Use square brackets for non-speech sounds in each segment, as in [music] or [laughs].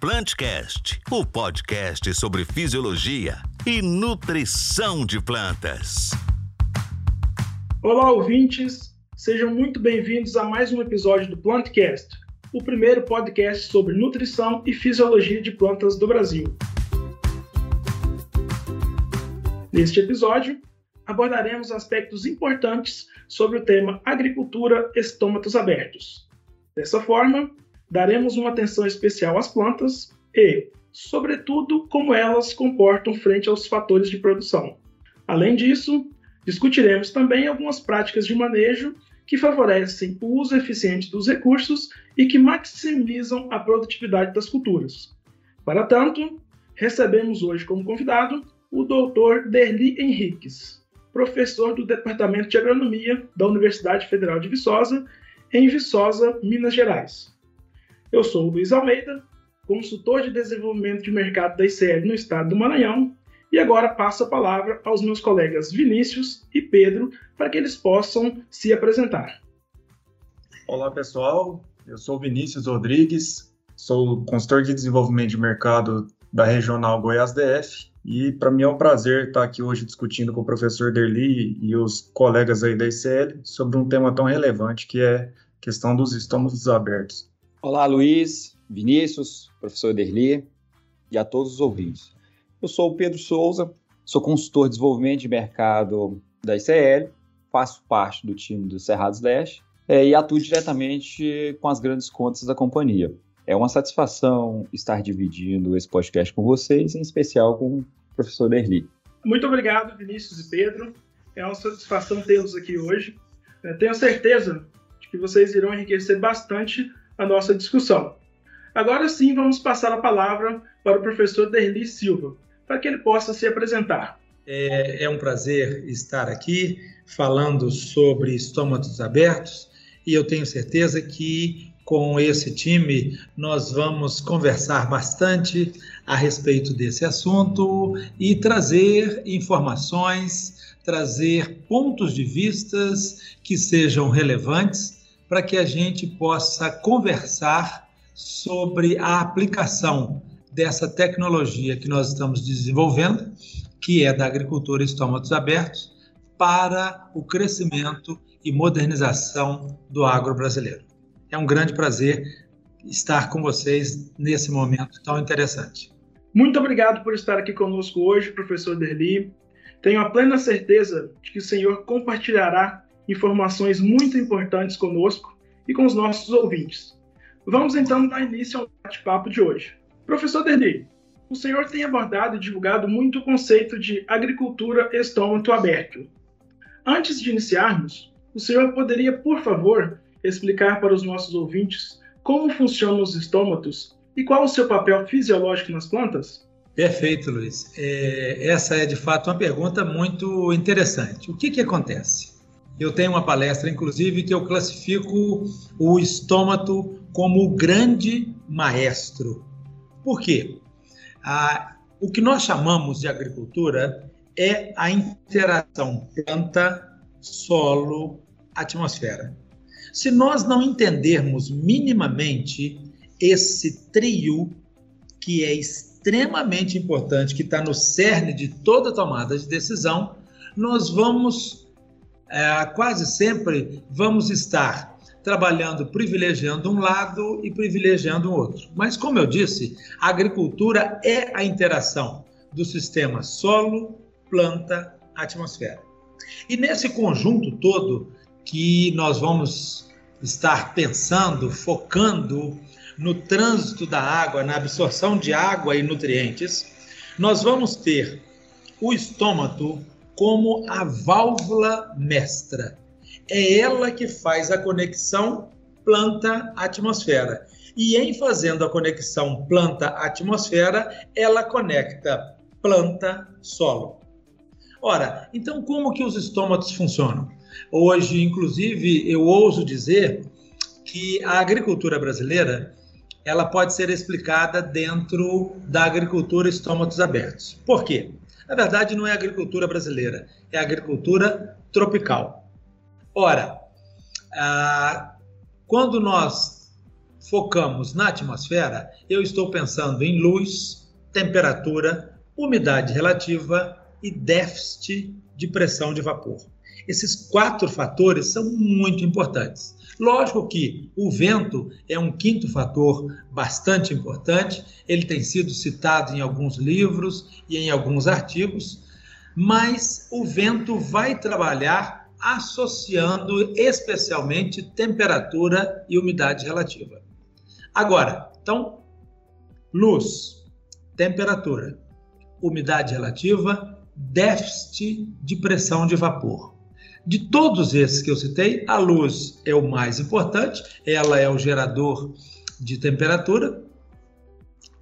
Plantcast, o podcast sobre fisiologia e nutrição de plantas. Olá, ouvintes! Sejam muito bem-vindos a mais um episódio do Plantcast, o primeiro podcast sobre nutrição e fisiologia de plantas do Brasil. Neste episódio, abordaremos aspectos importantes sobre o tema agricultura estômatos abertos. Dessa forma, daremos uma atenção especial às plantas e, sobretudo, como elas comportam frente aos fatores de produção. Além disso, discutiremos também algumas práticas de manejo que favorecem o uso eficiente dos recursos e que maximizam a produtividade das culturas. Para tanto, recebemos hoje como convidado o Dr. Derli Henriques, professor do Departamento de Agronomia da Universidade Federal de Viçosa, em Viçosa, Minas Gerais. Eu sou o Luiz Almeida, consultor de desenvolvimento de mercado da ICL no estado do Maranhão, e agora passo a palavra aos meus colegas Vinícius e Pedro para que eles possam se apresentar. Olá, pessoal. Eu sou Vinícius Rodrigues, sou consultor de desenvolvimento de mercado da Regional Goiás DF e para mim é um prazer estar aqui hoje discutindo com o professor Derli e os colegas aí da ICL sobre um tema tão relevante que é a questão dos estômagos abertos. Olá, Luiz, Vinícius, professor Derli e a todos os ouvintes. Eu sou o Pedro Souza, sou consultor de desenvolvimento de mercado da ICL, faço parte do time do Cerrados Leste é, e atuo diretamente com as grandes contas da companhia. É uma satisfação estar dividindo esse podcast com vocês, em especial com o professor Derli. Muito obrigado, Vinícius e Pedro. É uma satisfação tê-los aqui hoje. Eu tenho certeza de que vocês irão enriquecer bastante a nossa discussão. Agora sim, vamos passar a palavra para o professor Derli Silva, para que ele possa se apresentar. É, é um prazer estar aqui falando sobre estômagos abertos e eu tenho certeza que com esse time nós vamos conversar bastante a respeito desse assunto e trazer informações, trazer pontos de vistas que sejam relevantes para que a gente possa conversar sobre a aplicação dessa tecnologia que nós estamos desenvolvendo, que é da agricultura estômagos abertos, para o crescimento e modernização do agro brasileiro. É um grande prazer estar com vocês nesse momento tão interessante. Muito obrigado por estar aqui conosco hoje, professor Derli. Tenho a plena certeza de que o senhor compartilhará informações muito importantes conosco e com os nossos ouvintes. Vamos então dar início ao bate-papo de hoje. Professor Derli, o senhor tem abordado e divulgado muito o conceito de agricultura estômago aberto. Antes de iniciarmos, o senhor poderia, por favor, explicar para os nossos ouvintes como funcionam os estômatos e qual o seu papel fisiológico nas plantas? Perfeito, Luiz. É, essa é de fato uma pergunta muito interessante. O que, que acontece? Eu tenho uma palestra, inclusive, que eu classifico o estômago como o grande maestro. Por quê? Ah, o que nós chamamos de agricultura é a interação planta, solo, atmosfera. Se nós não entendermos minimamente esse trio, que é extremamente importante, que está no cerne de toda tomada de decisão, nós vamos é, quase sempre vamos estar trabalhando, privilegiando um lado e privilegiando o outro. Mas, como eu disse, a agricultura é a interação do sistema solo, planta, atmosfera. E nesse conjunto todo que nós vamos estar pensando, focando no trânsito da água, na absorção de água e nutrientes, nós vamos ter o estômago como a válvula mestra. É ela que faz a conexão planta-atmosfera. E em fazendo a conexão planta-atmosfera, ela conecta planta-solo. Ora, então como que os estômatos funcionam? Hoje, inclusive, eu ouso dizer que a agricultura brasileira ela pode ser explicada dentro da agricultura estômatos abertos. Por quê? Na verdade, não é agricultura brasileira, é agricultura tropical. Ora, ah, quando nós focamos na atmosfera, eu estou pensando em luz, temperatura, umidade relativa e déficit de pressão de vapor. Esses quatro fatores são muito importantes. Lógico que o vento é um quinto fator bastante importante, ele tem sido citado em alguns livros e em alguns artigos, mas o vento vai trabalhar associando especialmente temperatura e umidade relativa. Agora, então, luz, temperatura, umidade relativa, déficit de pressão de vapor. De todos esses que eu citei, a luz é o mais importante, ela é o gerador de temperatura.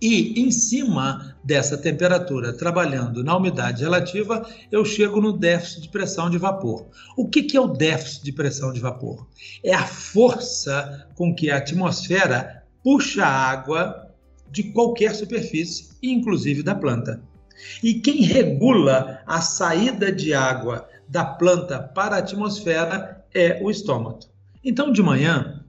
E em cima dessa temperatura, trabalhando na umidade relativa, eu chego no déficit de pressão de vapor. O que, que é o déficit de pressão de vapor? É a força com que a atmosfera puxa água de qualquer superfície, inclusive da planta. E quem regula a saída de água da planta para a atmosfera é o estômago. Então, de manhã,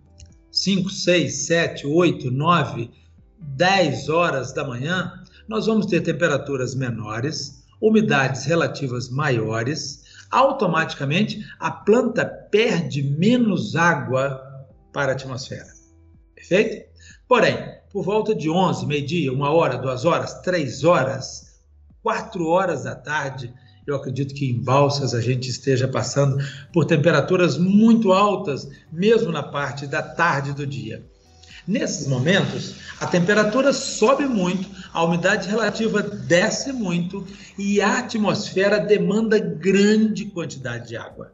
5, 6, 7, 8, 9, 10 horas da manhã, nós vamos ter temperaturas menores, umidades relativas maiores, automaticamente a planta perde menos água para a atmosfera. Perfeito? Porém, por volta de 11, meio-dia, 1 hora, 2 horas, 3 horas, 4 horas da tarde, eu acredito que em Balsas a gente esteja passando por temperaturas muito altas, mesmo na parte da tarde do dia. Nesses momentos, a temperatura sobe muito, a umidade relativa desce muito e a atmosfera demanda grande quantidade de água.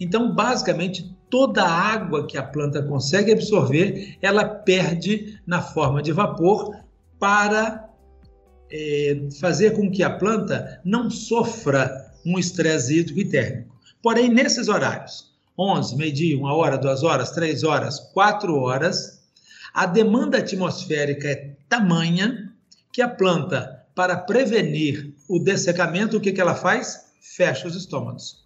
Então, basicamente, toda a água que a planta consegue absorver, ela perde na forma de vapor para é, fazer com que a planta não sofra um estresse hídrico e térmico. Porém, nesses horários, 11, meio-dia, 1 hora, 2 horas, 3 horas, 4 horas, a demanda atmosférica é tamanha que a planta, para prevenir o dessecamento, o que, que ela faz? Fecha os estômagos.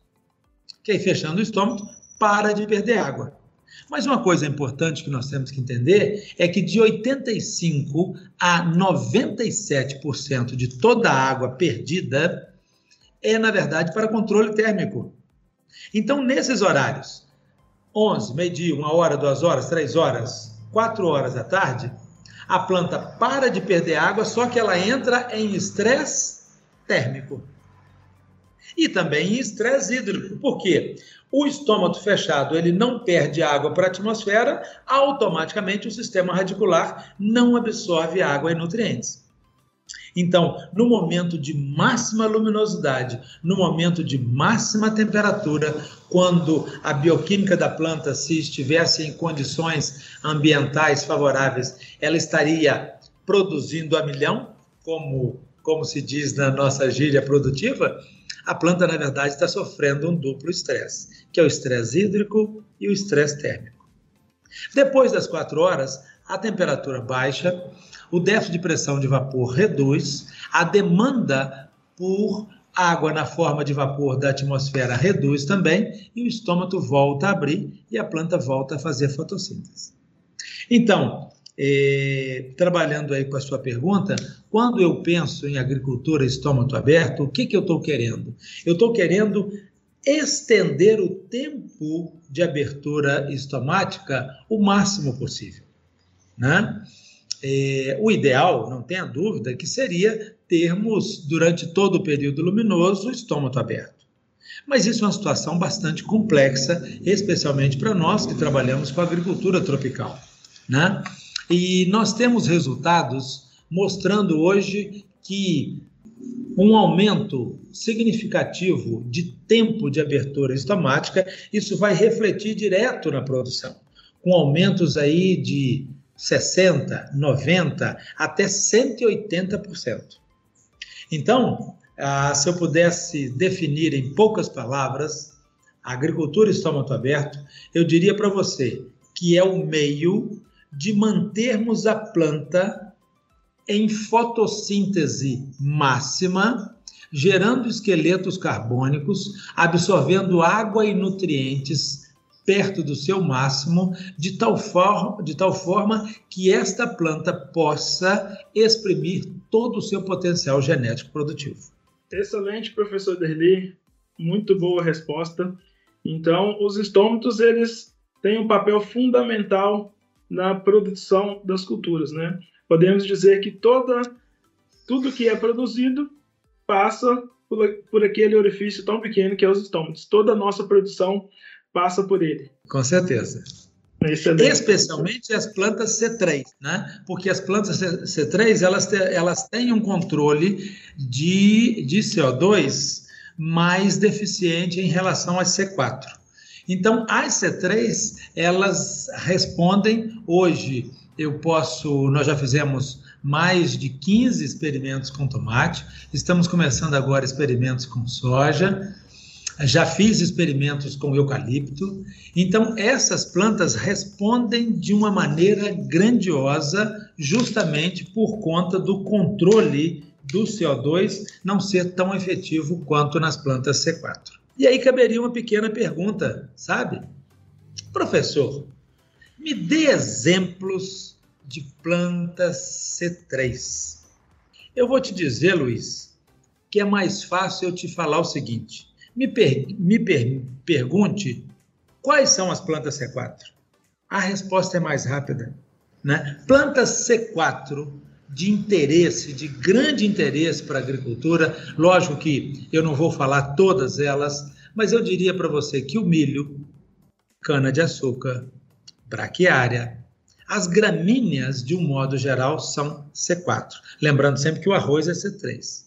Que aí, fechando o estômago, para de perder água. Mas uma coisa importante que nós temos que entender é que de 85 a 97% de toda a água perdida é, na verdade, para controle térmico. Então, nesses horários, 11, meio-dia, 1 hora, 2 horas, 3 horas, 4 horas da tarde, a planta para de perder água, só que ela entra em estresse térmico. E também em estresse hídrico. Por quê? O estômago fechado, ele não perde água para a atmosfera, automaticamente o sistema radicular não absorve água e nutrientes. Então, no momento de máxima luminosidade, no momento de máxima temperatura, quando a bioquímica da planta, se estivesse em condições ambientais favoráveis, ela estaria produzindo a milhão, como, como se diz na nossa gíria produtiva, a planta, na verdade, está sofrendo um duplo estresse, que é o estresse hídrico e o estresse térmico. Depois das quatro horas, a temperatura baixa, o déficit de pressão de vapor reduz, a demanda por água na forma de vapor da atmosfera reduz também e o estômago volta a abrir e a planta volta a fazer fotossíntese. Então, é, trabalhando aí com a sua pergunta, quando eu penso em agricultura estômago aberto, o que, que eu estou querendo? Eu estou querendo estender o tempo de abertura estomática o máximo possível. Né? É, o ideal, não tenha dúvida, que seria termos, durante todo o período luminoso, o estômago aberto. Mas isso é uma situação bastante complexa, especialmente para nós que trabalhamos com agricultura tropical. Né? E nós temos resultados mostrando hoje que um aumento significativo de tempo de abertura estomática, isso vai refletir direto na produção, com aumentos aí de 60, 90 até 180%. Então, ah, se eu pudesse definir em poucas palavras a agricultura estômago aberto, eu diria para você que é o meio de mantermos a planta em fotossíntese máxima, gerando esqueletos carbônicos, absorvendo água e nutrientes perto do seu máximo, de tal, forma, de tal forma que esta planta possa exprimir todo o seu potencial genético produtivo. Excelente, professor Derli. Muito boa resposta. Então, os estômatos, eles têm um papel fundamental na produção das culturas, né? Podemos dizer que toda, tudo que é produzido passa por, por aquele orifício tão pequeno que é os estômatos. Toda a nossa produção passa por ele. Com certeza. Excelente. Especialmente as plantas C3, né? Porque as plantas C3 elas, te, elas têm um controle de, de CO2 mais deficiente em relação às C4. Então, as C3 elas respondem hoje. Eu posso, nós já fizemos mais de 15 experimentos com tomate, estamos começando agora experimentos com soja já fiz experimentos com eucalipto. Então, essas plantas respondem de uma maneira grandiosa, justamente por conta do controle do CO2 não ser tão efetivo quanto nas plantas C4. E aí caberia uma pequena pergunta, sabe? Professor, me dê exemplos de plantas C3. Eu vou te dizer, Luiz, que é mais fácil eu te falar o seguinte: me, per, me per, pergunte quais são as plantas C4. A resposta é mais rápida. Né? Plantas C4 de interesse, de grande interesse para a agricultura. Lógico que eu não vou falar todas elas, mas eu diria para você que o milho, cana-de-açúcar, braquiária, as gramíneas, de um modo geral, são C4. Lembrando sempre que o arroz é C3.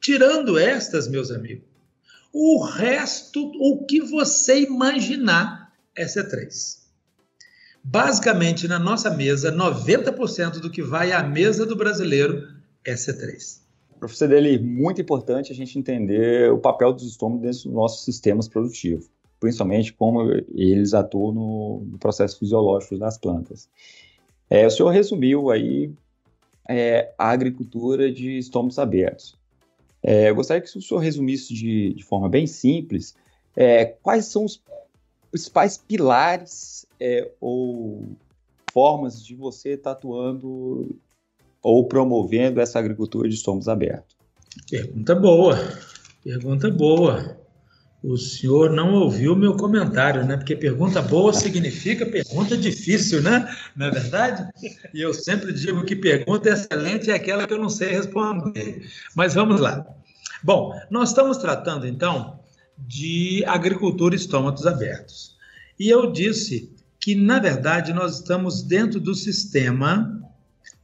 Tirando estas, meus amigos, o resto, o que você imaginar, é C3. Basicamente, na nossa mesa, 90% do que vai à mesa do brasileiro é C3. Professor Deli, muito importante a gente entender o papel dos estômagos dentro dos nossos sistemas produtivos, principalmente como eles atuam no, no processo fisiológico das plantas. É, o senhor resumiu aí é, a agricultura de estômagos abertos. É, eu gostaria que o senhor resumisse de, de forma bem simples é, quais são os principais pilares é, ou formas de você estar atuando ou promovendo essa agricultura de estômagos abertos. Pergunta boa, pergunta boa. O senhor não ouviu meu comentário, né? Porque pergunta boa significa pergunta difícil, né? Não é verdade? E eu sempre digo que pergunta excelente é aquela que eu não sei responder. Mas vamos lá. Bom, nós estamos tratando então de agricultura estômatos abertos. E eu disse que, na verdade, nós estamos dentro do sistema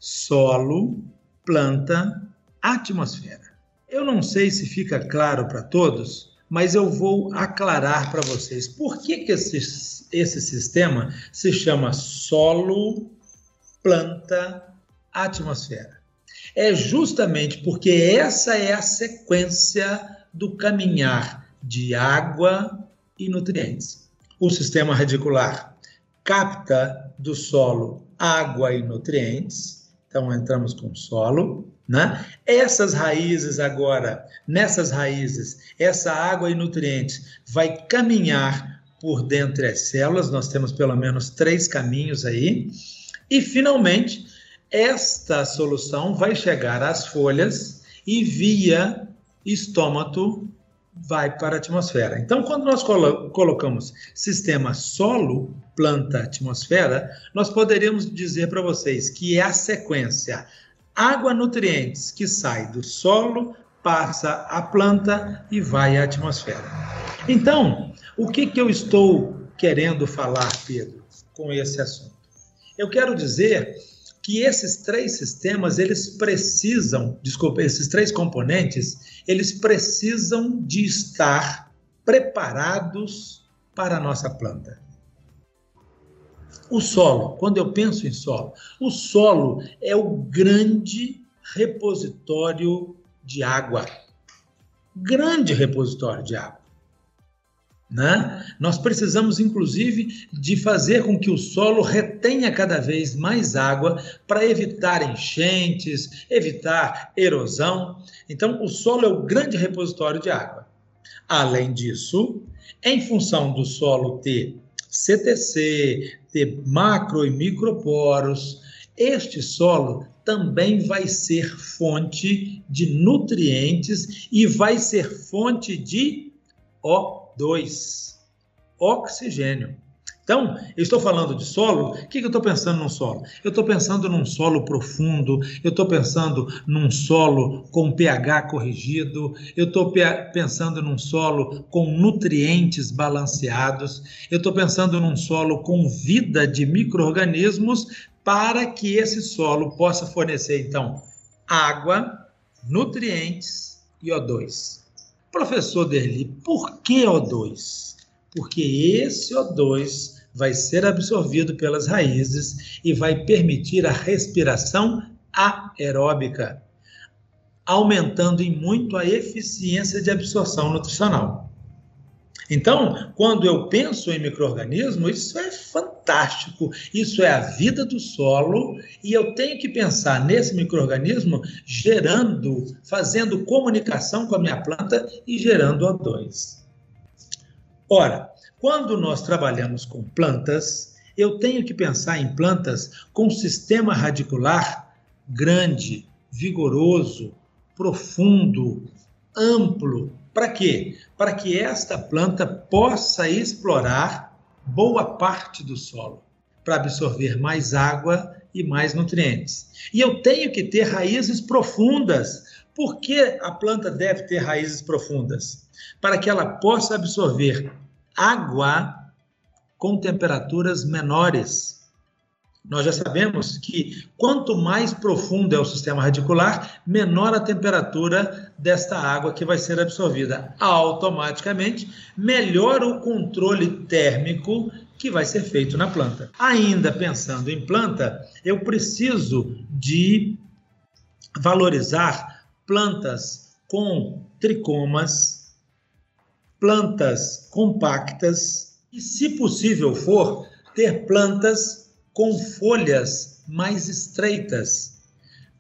solo, planta, atmosfera. Eu não sei se fica claro para todos mas eu vou aclarar para vocês por que, que esse, esse sistema se chama solo, planta, atmosfera. É justamente porque essa é a sequência do caminhar de água e nutrientes. O sistema radicular capta do solo água e nutrientes, então entramos com solo, né? Essas raízes agora, nessas raízes, essa água e nutrientes vai caminhar por dentro das células, nós temos pelo menos três caminhos aí, e finalmente esta solução vai chegar às folhas e via estômago vai para a atmosfera. Então, quando nós colo colocamos sistema solo, planta, atmosfera, nós poderíamos dizer para vocês que é a sequência água nutrientes que sai do solo, passa à planta e vai à atmosfera. Então, o que, que eu estou querendo falar, Pedro, com esse assunto? Eu quero dizer que esses três sistemas, eles precisam, desculpa, esses três componentes, eles precisam de estar preparados para a nossa planta. O solo, quando eu penso em solo, o solo é o grande repositório de água. Grande repositório de água. Né? Nós precisamos, inclusive, de fazer com que o solo retenha cada vez mais água para evitar enchentes, evitar erosão. Então, o solo é o grande repositório de água. Além disso, em função do solo ter CTC, ter macro e microporos, este solo também vai ser fonte de nutrientes e vai ser fonte de O2, oxigênio. Então, eu estou falando de solo, o que, que eu estou pensando num solo? Eu estou pensando num solo profundo, eu estou pensando num solo com pH corrigido, eu estou pensando num solo com nutrientes balanceados, eu estou pensando num solo com vida de micro-organismos para que esse solo possa fornecer, então, água, nutrientes e O2. Professor Derli, por que O2? Porque esse O2 vai ser absorvido pelas raízes e vai permitir a respiração aeróbica, aumentando em muito a eficiência de absorção nutricional. Então, quando eu penso em microorganismo, isso é fantástico. Isso é a vida do solo e eu tenho que pensar nesse microorganismo gerando, fazendo comunicação com a minha planta e gerando O2. Ora, quando nós trabalhamos com plantas, eu tenho que pensar em plantas com sistema radicular grande, vigoroso, profundo, amplo, para quê? Para que esta planta possa explorar boa parte do solo, para absorver mais água e mais nutrientes. E eu tenho que ter raízes profundas. Por que a planta deve ter raízes profundas? Para que ela possa absorver água com temperaturas menores nós já sabemos que quanto mais profundo é o sistema radicular, menor a temperatura desta água que vai ser absorvida. Automaticamente, melhor o controle térmico que vai ser feito na planta. Ainda pensando em planta, eu preciso de valorizar plantas com tricomas, plantas compactas e, se possível for, ter plantas com folhas mais estreitas,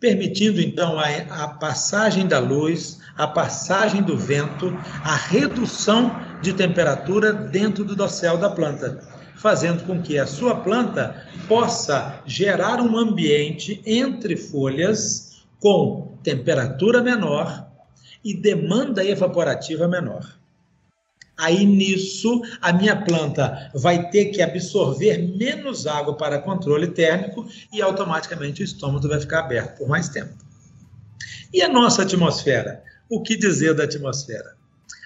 permitindo então a, a, passagem da luz, a passagem do vento, a redução de temperatura dentro do dossel da planta, fazendo com que a sua planta possa gerar um ambiente entre folhas com temperatura menor e demanda evaporativa menor. Aí nisso, a minha planta vai ter que absorver menos água para controle térmico e automaticamente o estômago vai ficar aberto por mais tempo. E a nossa atmosfera? O que dizer da atmosfera?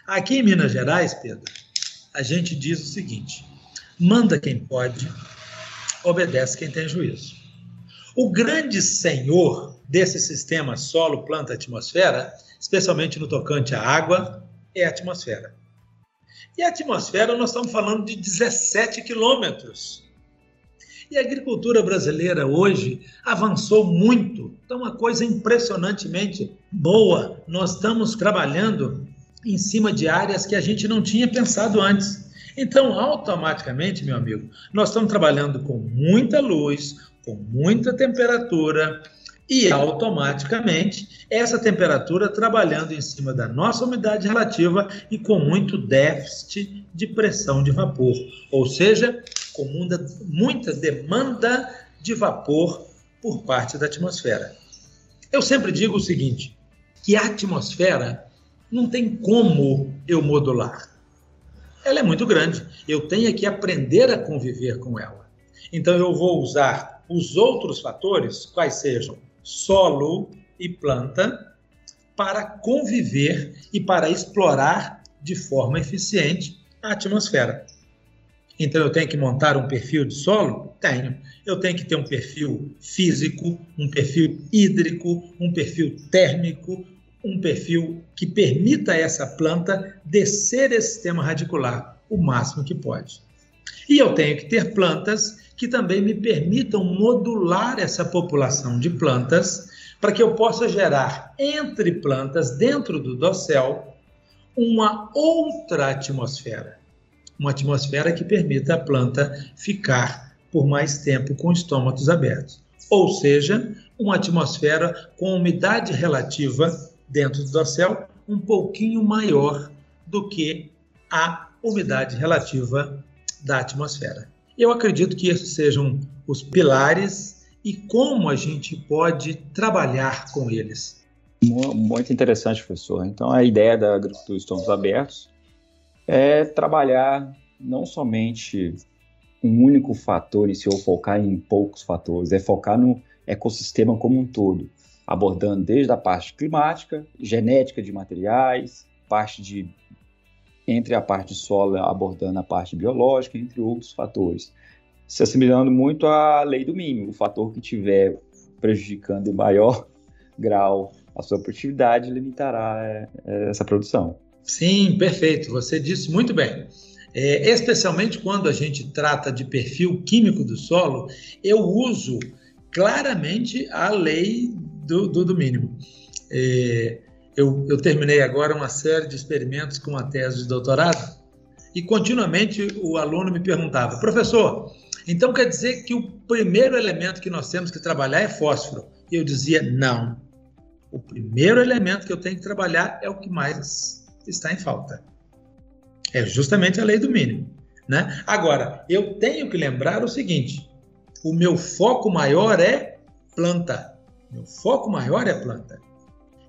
Aqui em Minas Gerais, Pedro, a gente diz o seguinte: manda quem pode, obedece quem tem juízo. O grande senhor desse sistema solo, planta, atmosfera, especialmente no tocante à água, é a atmosfera. E a atmosfera, nós estamos falando de 17 quilômetros. E a agricultura brasileira hoje avançou muito, então uma coisa impressionantemente boa. Nós estamos trabalhando em cima de áreas que a gente não tinha pensado antes. Então, automaticamente, meu amigo, nós estamos trabalhando com muita luz, com muita temperatura, e automaticamente essa temperatura trabalhando em cima da nossa umidade relativa e com muito déficit de pressão de vapor, ou seja, com muita, demanda de vapor por parte da atmosfera. Eu sempre digo o seguinte, que a atmosfera não tem como eu modular. Ela é muito grande, eu tenho que aprender a conviver com ela. Então eu vou usar os outros fatores, quais sejam solo e planta para conviver e para explorar de forma eficiente a atmosfera. Então eu tenho que montar um perfil de solo? Tenho. Eu tenho que ter um perfil físico, um perfil hídrico, um perfil térmico, um perfil que permita a essa planta descer esse sistema radicular o máximo que pode. E eu tenho que ter plantas que também me permitam modular essa população de plantas para que eu possa gerar entre plantas dentro do dossel uma outra atmosfera, uma atmosfera que permita a planta ficar por mais tempo com estômatos abertos, ou seja, uma atmosfera com umidade relativa dentro do dossel um pouquinho maior do que a umidade relativa da atmosfera. Eu acredito que esses sejam os pilares e como a gente pode trabalhar com eles. Muito interessante, professor. Então, a ideia da agricultura estômagos abertos é trabalhar não somente um único fator e se ou focar em poucos fatores, é focar no ecossistema como um todo, abordando desde a parte climática, genética de materiais, parte de entre a parte solo abordando a parte biológica, entre outros fatores, se assimilando muito à lei do mínimo, o fator que tiver prejudicando em maior [laughs] grau a sua produtividade limitará é, é, essa produção. Sim, perfeito. Você disse muito bem. É, especialmente quando a gente trata de perfil químico do solo, eu uso claramente a lei do, do, do mínimo. É, eu, eu, terminei agora uma série de experimentos com uma tese de doutorado e continuamente o aluno me perguntava, professor, então quer dizer que o primeiro elemento que nós temos que trabalhar é fósforo? E eu dizia, não. O primeiro elemento que eu tenho que trabalhar é o que mais está em falta. É justamente a lei do mínimo. Né? Agora, eu tenho que lembrar o seguinte: o meu foco maior é planta. Meu foco maior é planta.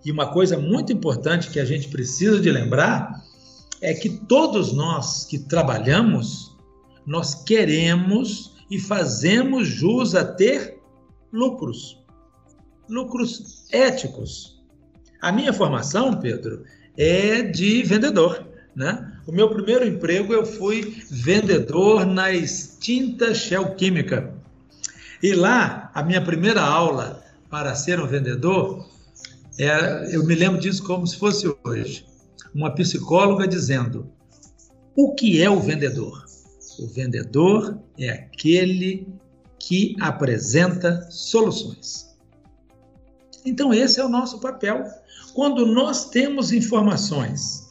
E uma coisa muito importante que a gente precisa de lembrar é que todos nós que trabalhamos, nós queremos e fazemos jus a ter lucros. Lucros éticos. A minha formação, Pedro, é de vendedor. Né? O meu primeiro emprego eu fui vendedor na extinta Shell Química. E lá, a minha primeira aula para ser um vendedor, é, eu me lembro disso como se fosse hoje. Uma psicóloga dizendo: o que é o vendedor? O vendedor é aquele que apresenta soluções. Então, esse é o nosso papel. Quando nós temos informações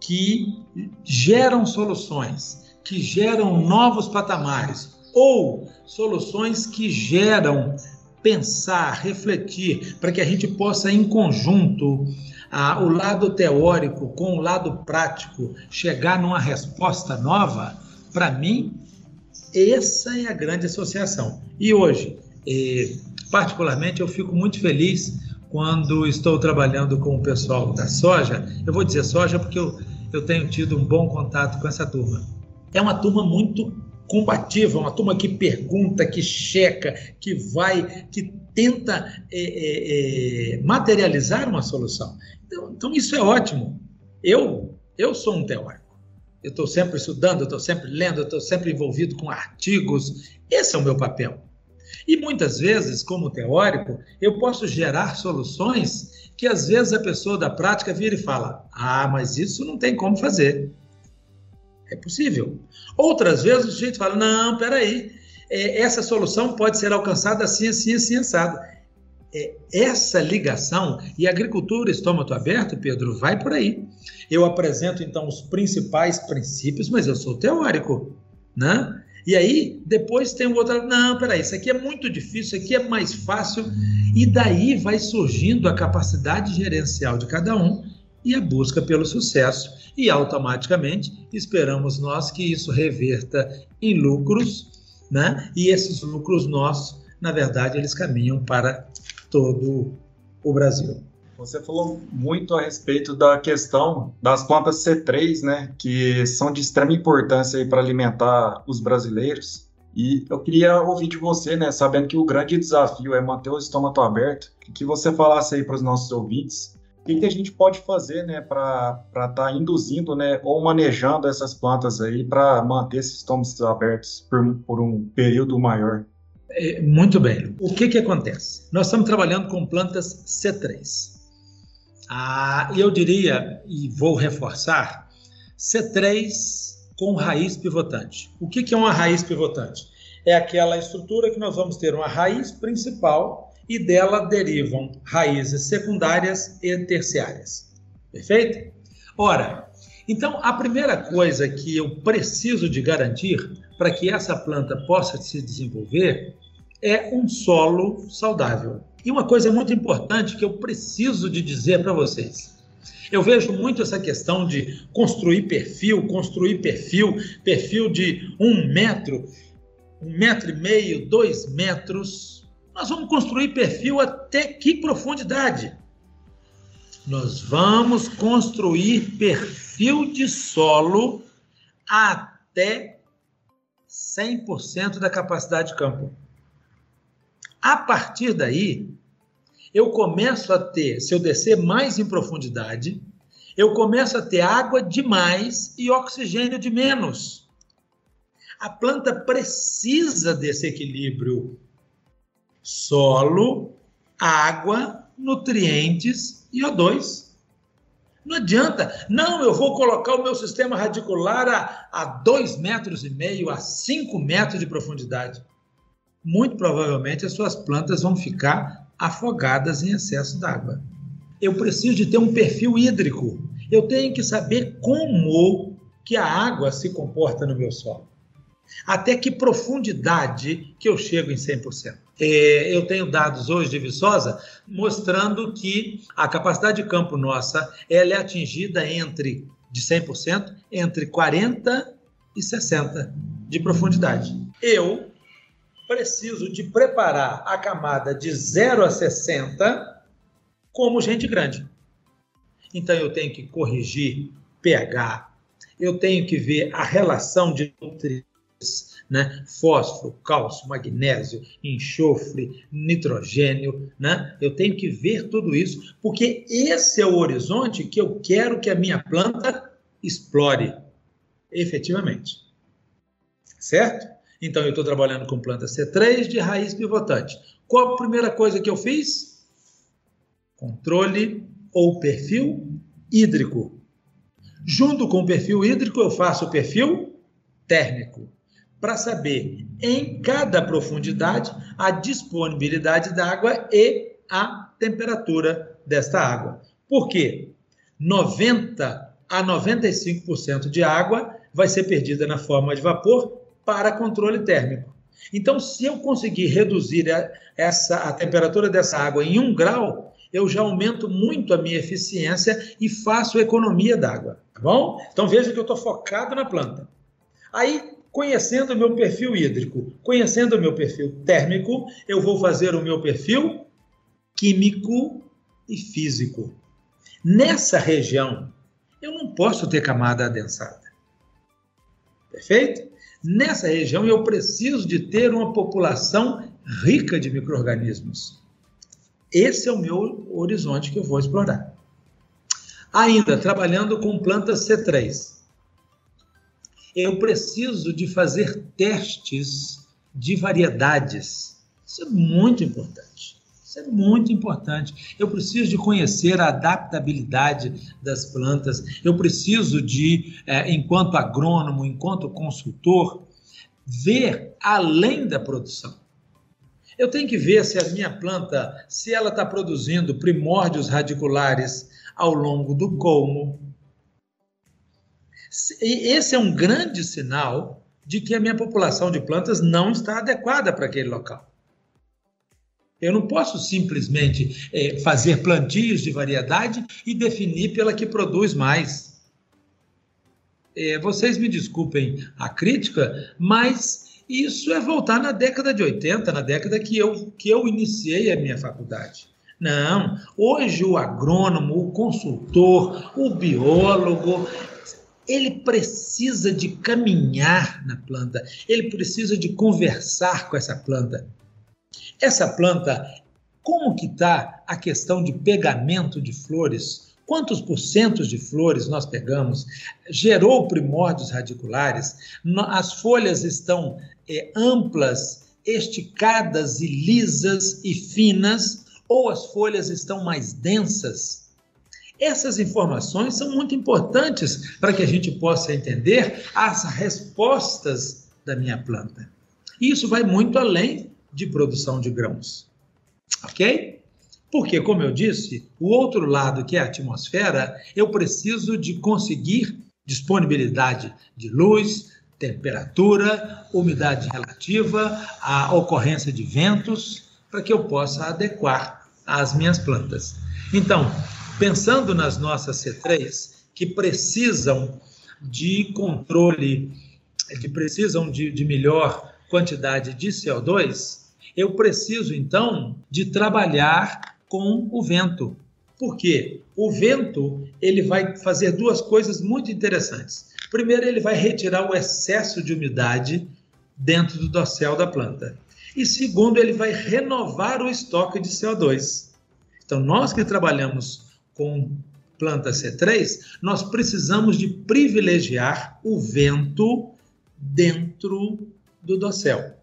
que geram soluções, que geram novos patamares, ou soluções que geram pensar, refletir, para que a gente possa, em conjunto, ah, o lado teórico com o lado prático, chegar numa resposta nova, para mim, essa é a grande associação. E hoje, eh, particularmente, eu fico muito feliz quando estou trabalhando com o pessoal da soja. Eu vou dizer soja porque eu eu tenho tido um bom contato com essa turma. É uma turma muito combativa, uma turma que pergunta, que checa, que vai, que tenta é, é, é, materializar uma solução. Então, então, isso é ótimo. Eu, eu sou um teórico. Eu estou sempre estudando, eu estou sempre lendo, eu estou sempre envolvido com artigos. Esse é o meu papel. E muitas vezes, como teórico, eu posso gerar soluções que às vezes a pessoa da prática vira e fala: Ah, mas isso não tem como fazer. É possível. Outras vezes o sujeito fala: Não, peraí, é, essa solução pode ser alcançada assim, assim, assim, assado. É, essa ligação e agricultura estômago aberto, Pedro, vai por aí. Eu apresento então os principais princípios, mas eu sou teórico, né? E aí, depois tem o outro, não, peraí, isso aqui é muito difícil, isso aqui é mais fácil. E daí vai surgindo a capacidade gerencial de cada um e a busca pelo sucesso. E automaticamente esperamos nós que isso reverta em lucros, né? E esses lucros nossos, na verdade, eles caminham para todo o Brasil. Você falou muito a respeito da questão das plantas C3, né, que são de extrema importância para alimentar os brasileiros. E eu queria ouvir de você, né, sabendo que o grande desafio é manter o estômago aberto, que você falasse aí para os nossos ouvintes o que, que, a gente pode fazer, né, para estar tá induzindo, né, ou manejando essas plantas aí para manter esses estômagos abertos por, por um período maior? É, muito bem. O que que acontece? Nós estamos trabalhando com plantas C3. Ah, eu diria, e vou reforçar, C3 com raiz pivotante. O que, que é uma raiz pivotante? É aquela estrutura que nós vamos ter uma raiz principal e dela derivam raízes secundárias e terciárias. Perfeito? Ora, então a primeira coisa que eu preciso de garantir para que essa planta possa se desenvolver é um solo saudável. E uma coisa muito importante que eu preciso de dizer para vocês: Eu vejo muito essa questão de construir perfil, construir perfil, perfil de um metro, um metro e meio, dois metros. Nós vamos construir perfil até que profundidade? Nós vamos construir perfil de solo até 100% da capacidade de campo. A partir daí, eu começo a ter, se eu descer mais em profundidade, eu começo a ter água demais e oxigênio de menos. A planta precisa desse equilíbrio solo, água, nutrientes e O2. Não adianta. Não, eu vou colocar o meu sistema radicular a, a dois metros e meio, a cinco metros de profundidade. Muito provavelmente as suas plantas vão ficar afogadas em excesso d'água. Eu preciso de ter um perfil hídrico. Eu tenho que saber como que a água se comporta no meu solo. Até que profundidade que eu chego em 100%. É, eu tenho dados hoje de Viçosa mostrando que a capacidade de campo nossa ela é atingida entre de 100% entre 40 e 60 de profundidade. Eu preciso de preparar a camada de 0 a 60 como gente grande. Então eu tenho que corrigir pH, eu tenho que ver a relação de nutrientes né? Fósforo, cálcio, magnésio, enxofre, nitrogênio, né? Eu tenho que ver tudo isso, porque esse é o horizonte que eu quero que a minha planta explore efetivamente. Certo? Então, eu estou trabalhando com planta C3 de raiz pivotante. Qual a primeira coisa que eu fiz? Controle ou perfil hídrico. Junto com o perfil hídrico, eu faço o perfil térmico para saber em cada profundidade a disponibilidade da água e a temperatura desta água. Por quê? 90 a 95% de água vai ser perdida na forma de vapor para controle térmico. Então, se eu conseguir reduzir a, essa, a temperatura dessa água em um grau, eu já aumento muito a minha eficiência e faço economia d'água, tá bom? Então veja que eu estou focado na planta. Aí Conhecendo o meu perfil hídrico, conhecendo o meu perfil térmico, eu vou fazer o meu perfil químico e físico. Nessa região, eu não posso ter camada adensada. Perfeito? Nessa região, eu preciso de ter uma população rica de micro-organismos. Esse é o meu horizonte que eu vou explorar. Ainda trabalhando com plantas C3 eu preciso de fazer testes de variedades. Isso é muito importante. Isso é muito importante. Eu preciso de conhecer a adaptabilidade das plantas. Eu preciso de, é, enquanto agrônomo, enquanto consultor, ver além da produção. Eu tenho que ver se a minha planta, se ela está produzindo primórdios radiculares ao longo do colmo, esse é um grande sinal de que a minha população de plantas não está adequada para aquele local. Eu não posso simplesmente é, fazer plantios de variedade e definir pela que produz mais. É, vocês me desculpem a crítica, mas isso é voltar na década de 80, na década que eu, que eu iniciei a minha faculdade. Não, hoje o agrônomo, o consultor, o biólogo, ele precisa de caminhar na planta, ele precisa de conversar com essa planta. Essa planta, como que está a questão de pegamento de flores? Quantos porcentos de flores nós pegamos? Gerou primórdios radiculares? As folhas estão é, amplas, esticadas e lisas e finas? Ou as folhas estão mais densas? Essas informações são muito importantes para que a gente possa entender as respostas da minha planta. E isso vai muito além de produção de grãos. Ok? Porque, como eu disse, o outro lado, que é a atmosfera, eu preciso de conseguir disponibilidade de luz, temperatura, umidade relativa, a ocorrência de ventos, para que eu possa adequar as minhas plantas. Então, Pensando nas nossas C3, que precisam de controle, que precisam de, de melhor quantidade de CO2, eu preciso então de trabalhar com o vento. Por quê? O vento ele vai fazer duas coisas muito interessantes. Primeiro, ele vai retirar o excesso de umidade dentro do dossel da planta. E segundo, ele vai renovar o estoque de CO2. Então, nós que trabalhamos com planta C3, nós precisamos de privilegiar o vento dentro do dossel.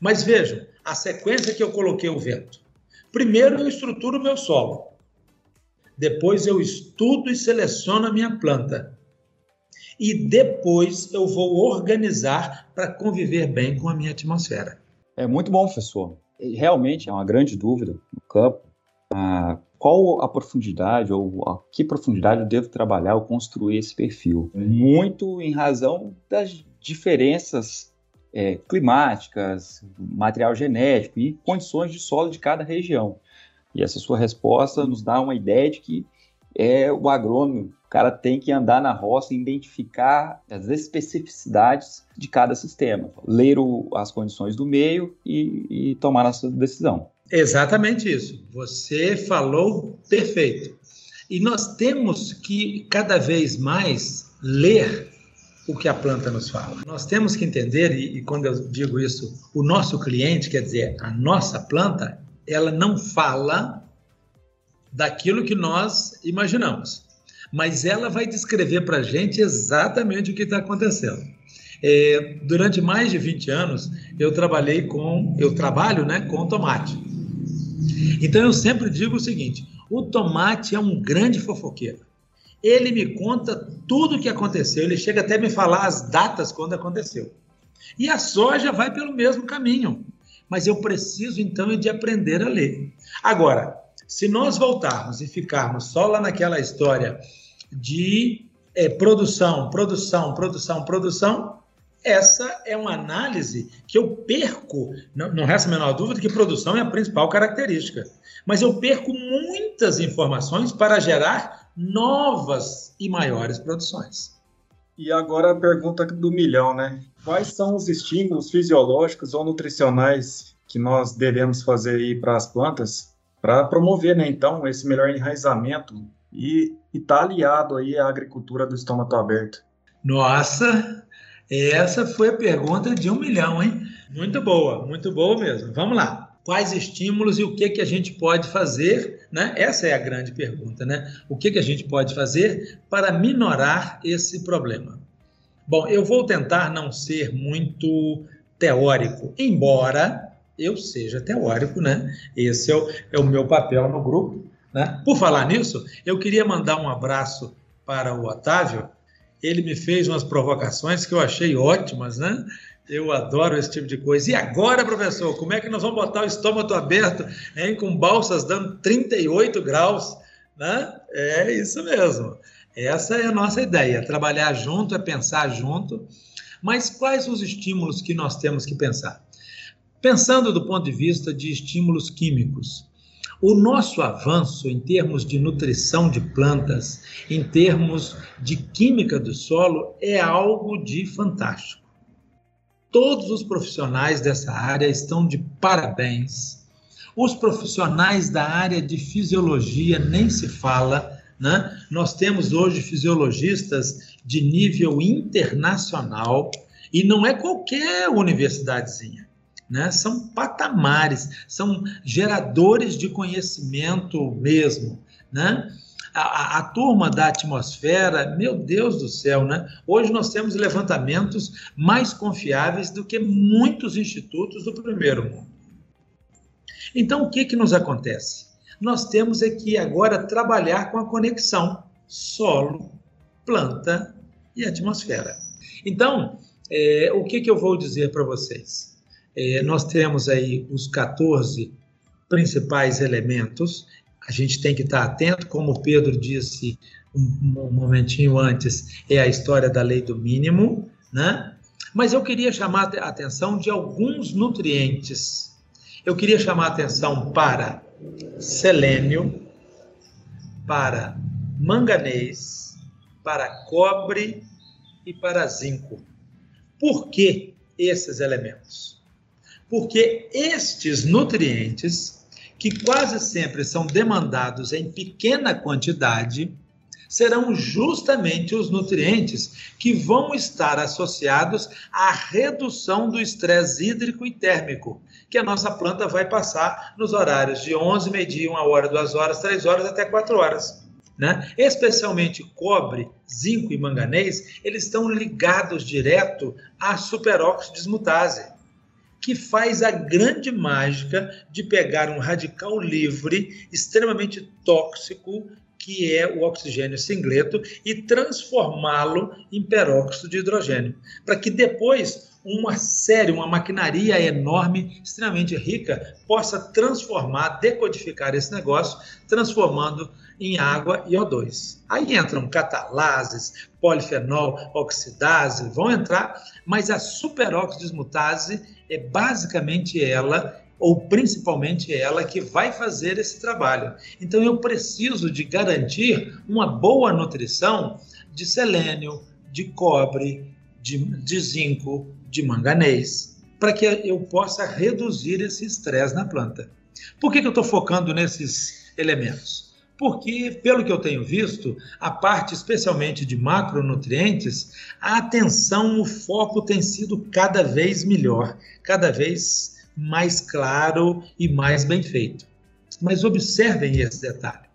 Mas vejam, a sequência que eu coloquei o vento. Primeiro eu estruturo o meu solo. Depois eu estudo e seleciono a minha planta. E depois eu vou organizar para conviver bem com a minha atmosfera. É muito bom, professor. Realmente é uma grande dúvida no campo. Ah, qual a profundidade ou a que profundidade eu devo trabalhar ou construir esse perfil? Muito em razão das diferenças é, climáticas, material genético e condições de solo de cada região. E essa sua resposta nos dá uma ideia de que é o agrônomo, o cara tem que andar na roça e identificar as especificidades de cada sistema, ler o, as condições do meio e, e tomar a sua decisão. Exatamente isso. Você falou perfeito. E nós temos que cada vez mais ler o que a planta nos fala. Nós temos que entender, e, e, quando eu digo isso, o nosso cliente, quer dizer, a nossa planta, ela não fala daquilo que nós imaginamos, mas ela vai descrever para a gente exatamente o que está acontecendo. É, durante mais de 20 anos, eu trabalhei com, eu trabalho né, com tomate. Então eu sempre digo o seguinte: o tomate é um grande fofoqueiro ele me conta tudo o que aconteceu, ele chega até a me falar as datas quando aconteceu. E a soja vai pelo mesmo caminho, mas eu preciso então de aprender a ler. Agora, se nós voltarmos e ficarmos só lá naquela história de é, produção, produção, produção, produção, essa é uma análise que eu perco, não, não resta a menor dúvida que produção é a principal característica, mas eu perco muitas informações para gerar novas e maiores produções. E agora a pergunta do milhão, né? Quais são os estímulos fisiológicos ou nutricionais que nós devemos fazer aí para as plantas para promover, né, então, esse melhor enraizamento e estar tá aliado aí à agricultura do estômago aberto? Nossa, essa foi a pergunta de um milhão, hein? Muito boa, muito boa mesmo. Vamos lá quais estímulos e o que, que a gente pode fazer, né? Essa é a grande pergunta, né? O que, que a gente pode fazer para minorar esse problema? Bom, eu vou tentar não ser muito teórico, embora eu seja teórico, né? Esse é o, é o meu papel no grupo, né? Por falar nisso, eu queria mandar um abraço para o Otávio. Ele me fez umas provocações que eu achei ótimas, né? Eu adoro esse tipo de coisa. E agora, professor, como é que nós vamos botar o estômago aberto hein, com balsas dando 38 graus? Né? É isso mesmo. Essa é a nossa ideia. Trabalhar junto é pensar junto. Mas quais os estímulos que nós temos que pensar? Pensando do ponto de vista de estímulos químicos, o nosso avanço em termos de nutrição de plantas, em termos de química do solo, é algo de fantástico. Todos os profissionais dessa área estão de parabéns. Os profissionais da área de fisiologia nem se fala, né? Nós temos hoje fisiologistas de nível internacional e não é qualquer universidadezinha. Né? São patamares, são geradores de conhecimento mesmo. Né? a, a, turma da atmosfera, meu Deus do céu, né? Hoje nós temos levantamentos mais confiáveis do que muitos institutos do primeiro mundo. Então, o que, que nos acontece? Nós temos é que agora trabalhar com a conexão solo, planta e atmosfera. Então, é, o que, que eu vou dizer para vocês? É, nós temos aí os 14 principais elementos a gente tem que estar atento, como o Pedro disse um, um momentinho antes, é a história da lei do mínimo, né? Mas eu queria chamar a atenção de alguns nutrientes. Eu queria chamar a atenção para selênio, para manganês, para cobre e para zinco. Por que esses elementos? Porque estes nutrientes, que quase sempre são demandados em pequena quantidade, serão justamente os nutrientes que vão estar associados à redução do estresse hídrico e térmico, que a nossa planta vai passar nos horários de 11, meio-dia, 1 hora, 2 horas, 3 horas até 4 horas. Né? Especialmente cobre, zinco e manganês, eles estão ligados direto à superóxido dismutase, que faz a grande mágica de pegar um radical livre extremamente tóxico que é o oxigênio singleto, e transformá-lo em peróxido de hidrogênio, para que depois uma série, uma maquinaria enorme, extremamente rica, possa transformar, decodificar esse negócio, transformando em água e O2. Aí entram catalases, polifenol, oxidase, vão entrar, mas a superoxidismutase é basicamente ela ou principalmente ela que vai fazer esse trabalho. Então eu preciso de garantir uma boa nutrição de selênio, de cobre, de, de zinco, de manganês, para que eu possa reduzir esse estresse na planta. Por que, que eu estou focando nesses elementos? Porque, pelo que eu tenho visto, a parte especialmente de macronutrientes, a atenção, o foco tem sido cada vez melhor, cada vez mais claro e mais bem feito. Mas observem esse detalhe.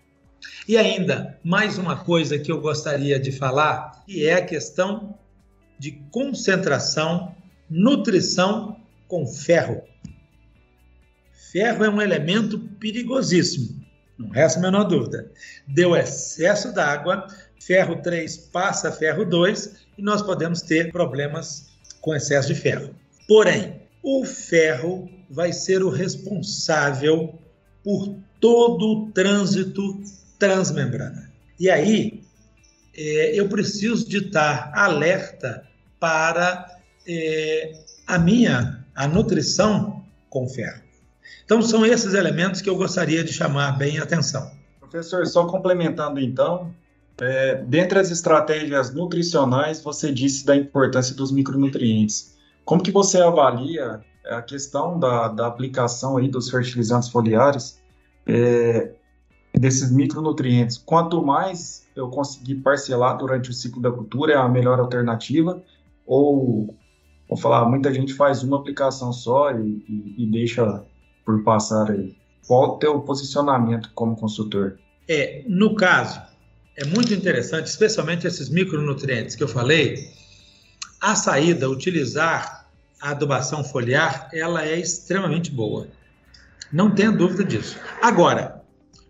E ainda, mais uma coisa que eu gostaria de falar, que é a questão de concentração, nutrição com ferro. Ferro é um elemento perigosíssimo, não resta a menor dúvida. Deu excesso d'água, ferro 3 passa ferro 2 e nós podemos ter problemas com excesso de ferro. Porém, o ferro vai ser o responsável por todo o trânsito transmembrana. E aí, é, eu preciso de estar alerta para é, a minha a nutrição com ferro. Então, são esses elementos que eu gostaria de chamar bem a atenção. Professor, só complementando então, é, dentre as estratégias nutricionais, você disse da importância dos micronutrientes. Como que você avalia a questão da, da aplicação aí dos fertilizantes foliares, é, desses micronutrientes? Quanto mais eu conseguir parcelar durante o ciclo da cultura, é a melhor alternativa? Ou, vou falar, muita gente faz uma aplicação só e, e, e deixa por passar aí. Qual o teu posicionamento como consultor? É, no caso, é muito interessante, especialmente esses micronutrientes que eu falei, a saída, utilizar a adubação foliar, ela é extremamente boa. Não tenha dúvida disso. Agora,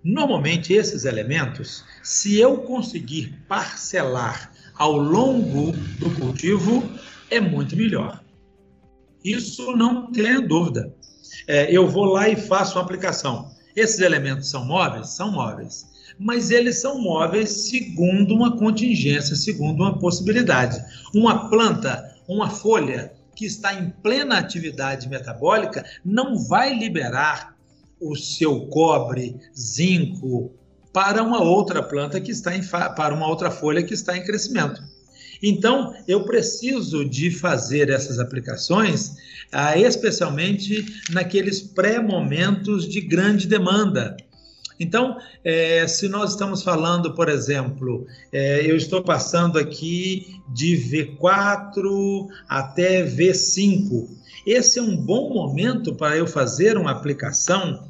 normalmente esses elementos, se eu conseguir parcelar ao longo do cultivo, é muito melhor. Isso não tenha dúvida. É, eu vou lá e faço uma aplicação. Esses elementos são móveis? São móveis mas eles são móveis segundo uma contingência, segundo uma possibilidade. Uma planta, uma folha que está em plena atividade metabólica não vai liberar o seu cobre, zinco para uma outra planta que está em para uma outra folha que está em crescimento. Então, eu preciso de fazer essas aplicações, ah, especialmente naqueles pré-momentos de grande demanda, então, é, se nós estamos falando, por exemplo, é, eu estou passando aqui de V4 até V5, esse é um bom momento para eu fazer uma aplicação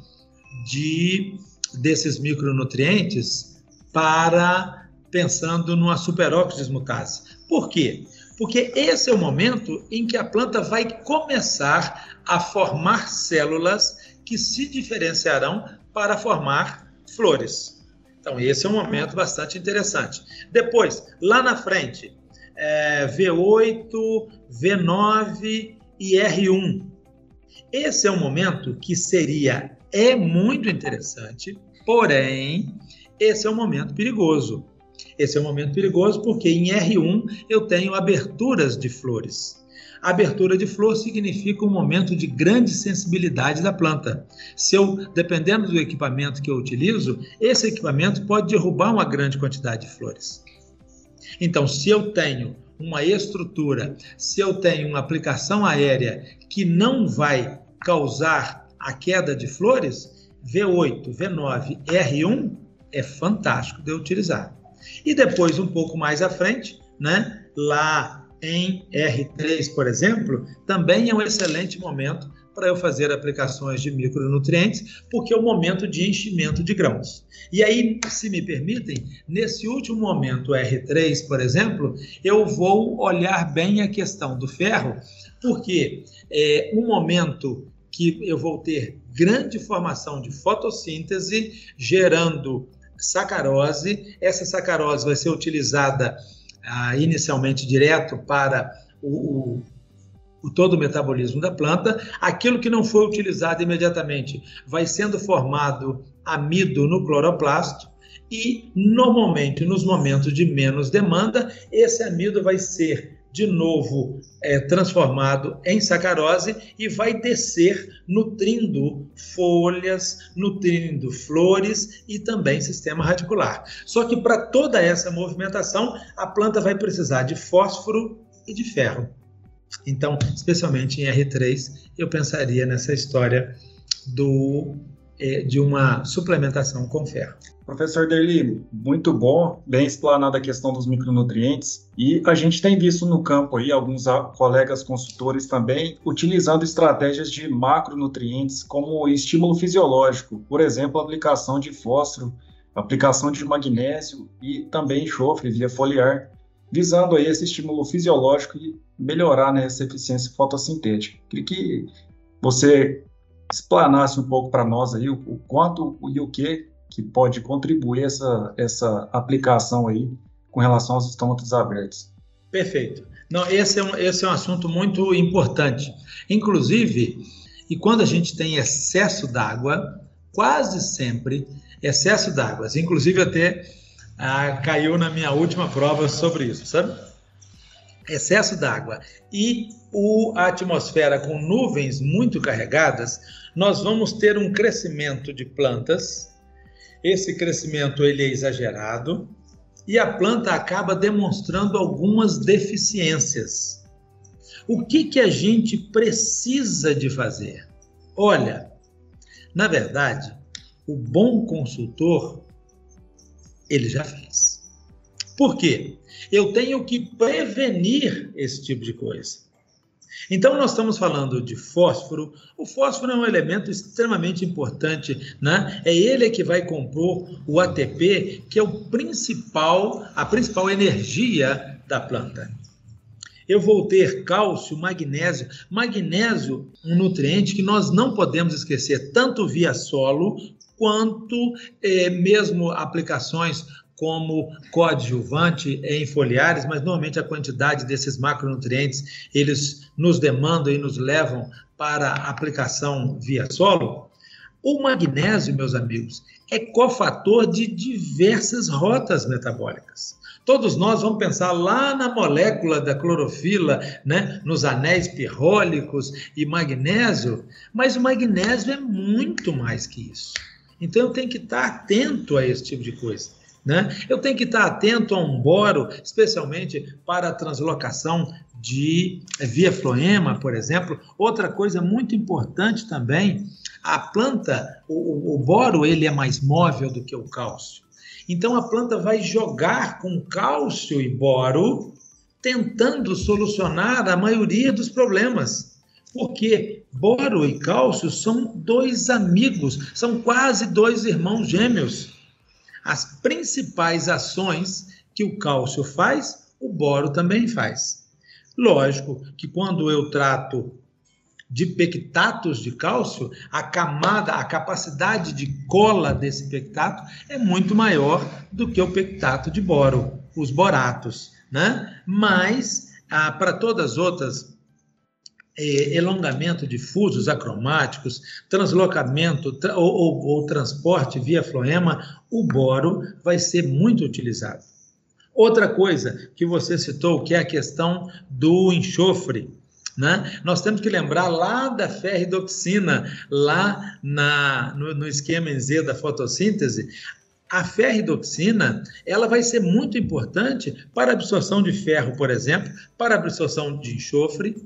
de desses micronutrientes para pensando numa superoxidismutase. Por quê? Porque esse é o momento em que a planta vai começar a formar células que se diferenciarão para formar flores. Então, esse é um momento bastante interessante. Depois, lá na frente, é, V8, V9 e R1. Esse é um momento que seria, é muito interessante, porém, esse é um momento perigoso. Esse é um momento perigoso porque em R1 eu tenho aberturas de flores. Abertura de flor significa um momento de grande sensibilidade da planta. Se eu, dependendo do equipamento que eu utilizo, esse equipamento pode derrubar uma grande quantidade de flores. Então, se eu tenho uma estrutura, se eu tenho uma aplicação aérea que não vai causar a queda de flores, V8, V9, R1 é fantástico de utilizar. E depois, um pouco mais à frente, né, lá em R3, por exemplo, também é um excelente momento para eu fazer aplicações de micronutrientes, porque é o momento de enchimento de grãos. E aí, se me permitem, nesse último momento R3, por exemplo, eu vou olhar bem a questão do ferro, porque é um momento que eu vou ter grande formação de fotossíntese, gerando sacarose. Essa sacarose vai ser utilizada ah, inicialmente direto para o, o, o, todo o metabolismo da planta. Aquilo que não foi utilizado imediatamente vai sendo formado amido no cloroplasto. E, normalmente, nos momentos de menos demanda, esse amido vai ser de novo é, transformado em sacarose e vai descer nutrindo folhas, nutrindo flores e também sistema radicular. Só que para toda essa movimentação, a planta vai precisar de fósforo e de ferro. Então, especialmente em R3, eu pensaria nessa história do, de uma suplementação com ferro. Professor Derli, muito bom, bem explanada a questão dos micronutrientes e a gente tem visto no campo aí alguns colegas consultores também utilizando estratégias de macronutrientes como estímulo fisiológico, por exemplo, aplicação de fósforo, aplicação de magnésio e também enxofre via foliar, visando aí esse estímulo fisiológico e melhorar né, essa eficiência fotossintética. Queria que você explanasse um pouco para nós aí o, o quanto e o que que pode contribuir essa, essa aplicação aí com relação aos estômatos abertos. Perfeito. Não, esse é um, esse é um assunto muito importante. Inclusive, e quando a gente tem excesso d'água, quase sempre excesso d'água, inclusive até ah, caiu na minha última prova sobre isso, sabe? Excesso d'água e o, a atmosfera com nuvens muito carregadas, nós vamos ter um crescimento de plantas esse crescimento ele é exagerado e a planta acaba demonstrando algumas deficiências. O que, que a gente precisa de fazer? Olha, na verdade, o bom consultor ele já fez. Por quê? Eu tenho que prevenir esse tipo de coisa. Então, nós estamos falando de fósforo. O fósforo é um elemento extremamente importante, né? É ele que vai compor o ATP, que é o principal, a principal energia da planta. Eu vou ter cálcio, magnésio. Magnésio, um nutriente que nós não podemos esquecer, tanto via solo quanto é, mesmo aplicações como coadjuvante em foliares, mas normalmente a quantidade desses macronutrientes eles nos demandam e nos levam para aplicação via solo. O magnésio, meus amigos, é cofator de diversas rotas metabólicas. Todos nós vamos pensar lá na molécula da clorofila, né, nos anéis pirrólicos e magnésio, mas o magnésio é muito mais que isso. Então eu tenho que estar atento a esse tipo de coisa. Né? Eu tenho que estar atento a um boro, especialmente para a translocação de via floema, por exemplo. Outra coisa muito importante também, a planta, o, o boro, ele é mais móvel do que o cálcio. Então a planta vai jogar com cálcio e boro, tentando solucionar a maioria dos problemas. Porque boro e cálcio são dois amigos, são quase dois irmãos gêmeos as principais ações que o cálcio faz, o boro também faz. Lógico que quando eu trato de pectatos de cálcio, a camada, a capacidade de cola desse pectato é muito maior do que o pectato de boro, os boratos, né? Mas ah, para todas as outras elongamento de fusos acromáticos, translocamento tra ou, ou, ou transporte via floema, o boro vai ser muito utilizado. Outra coisa que você citou, que é a questão do enxofre. Né? Nós temos que lembrar lá da ferridoxina, lá na, no, no esquema em Z da fotossíntese, a ferridoxina ela vai ser muito importante para a absorção de ferro, por exemplo, para a absorção de enxofre,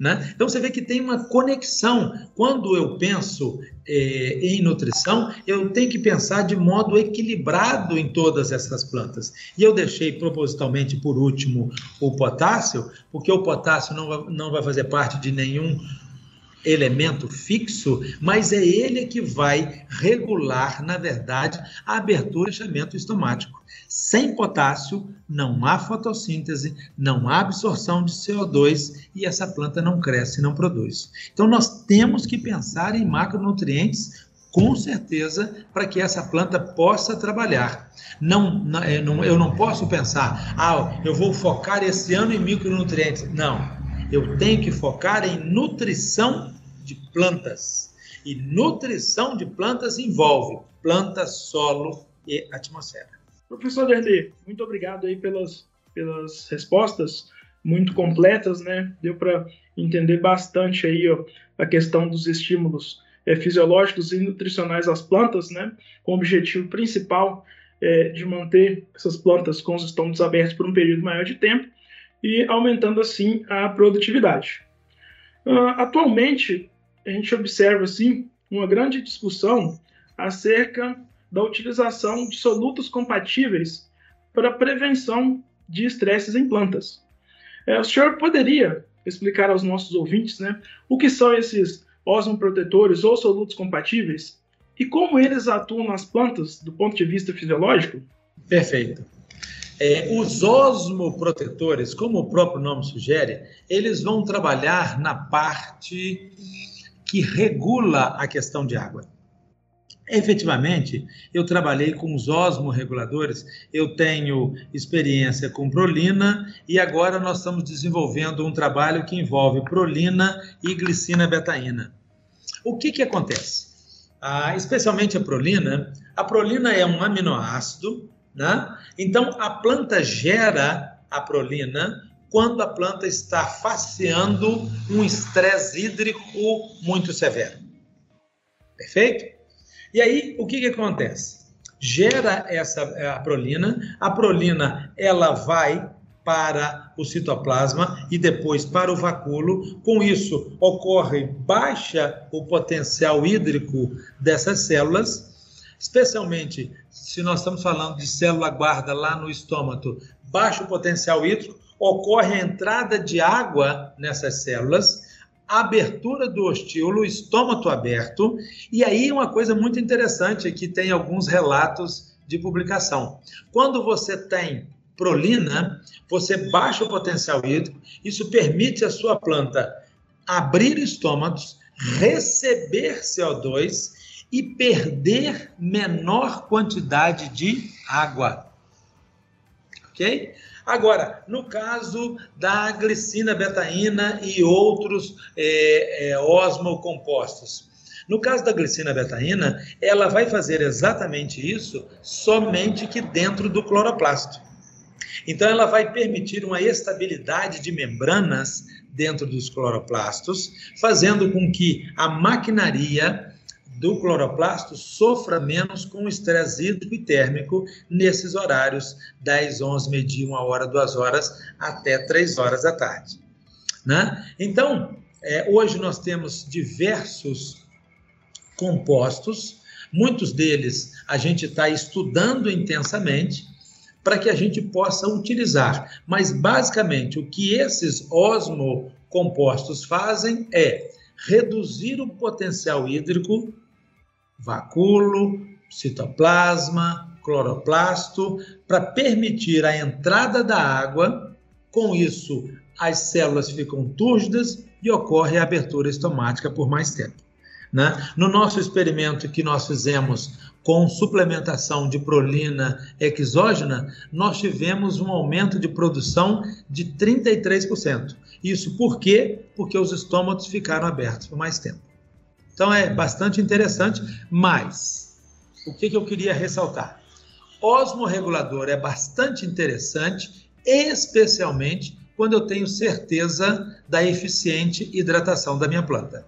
né? Então você vê que tem uma conexão. Quando eu penso é, em nutrição, eu tenho que pensar de modo equilibrado em todas essas plantas. E eu deixei propositalmente por último o potássio, porque o potássio não vai, não vai fazer parte de nenhum elemento fixo, mas é ele que vai regular, na verdade, a abertura e fechamento estomático. Sem potássio, não há fotossíntese, não há absorção de CO2 e essa planta não cresce, não produz. Então, nós temos que pensar em macronutrientes com certeza, para que essa planta possa trabalhar. Não, não, eu não posso pensar, ah, eu vou focar esse ano em micronutrientes. Não, eu tenho que focar em nutrição de plantas. E nutrição de plantas envolve planta, solo e atmosfera. Professor Derli, muito obrigado aí pelas, pelas respostas muito completas, né? Deu para entender bastante aí ó, a questão dos estímulos é, fisiológicos e nutricionais às plantas, né? Com o objetivo principal é, de manter essas plantas com os estômagos abertos por um período maior de tempo e aumentando assim a produtividade. Uh, atualmente, a gente observa assim uma grande discussão acerca da utilização de solutos compatíveis para prevenção de estresses em plantas. É, o senhor poderia explicar aos nossos ouvintes né, o que são esses osmoprotetores ou solutos compatíveis e como eles atuam nas plantas do ponto de vista fisiológico? Perfeito. É, os osmoprotetores, como o próprio nome sugere, eles vão trabalhar na parte que regula a questão de água. Efetivamente, eu trabalhei com os osmorreguladores, eu tenho experiência com prolina e agora nós estamos desenvolvendo um trabalho que envolve prolina e glicina betaína. O que, que acontece? Ah, especialmente a prolina, a prolina é um aminoácido né? Então, a planta gera a prolina quando a planta está faceando um estresse hídrico muito severo. Perfeito? E aí, o que, que acontece? Gera essa a prolina, a prolina ela vai para o citoplasma e depois para o vacúolo. Com isso, ocorre baixa o potencial hídrico dessas células especialmente se nós estamos falando de célula guarda lá no estômago, baixo potencial hídrico, ocorre a entrada de água nessas células, abertura do ostíolo, estômago aberto, e aí uma coisa muito interessante que tem alguns relatos de publicação. Quando você tem prolina, você baixa o potencial hídrico, isso permite a sua planta abrir estômagos, receber CO2 e perder menor quantidade de água. Ok? Agora, no caso da glicina betaína e outros é, é, osmocompostos. No caso da glicina betaína, ela vai fazer exatamente isso, somente que dentro do cloroplasto. Então, ela vai permitir uma estabilidade de membranas dentro dos cloroplastos, fazendo com que a maquinaria do cloroplasto sofra menos com o estresse hídrico e térmico nesses horários 10, 11, meio-dia, 1 hora, 2 horas, até 3 horas da tarde. Né? Então, é, hoje nós temos diversos compostos, muitos deles a gente está estudando intensamente para que a gente possa utilizar. Mas, basicamente, o que esses osmocompostos fazem é reduzir o potencial hídrico vacúolo, citoplasma, cloroplasto, para permitir a entrada da água. Com isso, as células ficam túrgidas e ocorre a abertura estomática por mais tempo. Né? No nosso experimento que nós fizemos com suplementação de prolina exógena, nós tivemos um aumento de produção de 33%. Isso por quê? Porque os estômagos ficaram abertos por mais tempo. Então é bastante interessante, mas o que, que eu queria ressaltar? Osmorregulador é bastante interessante, especialmente quando eu tenho certeza da eficiente hidratação da minha planta.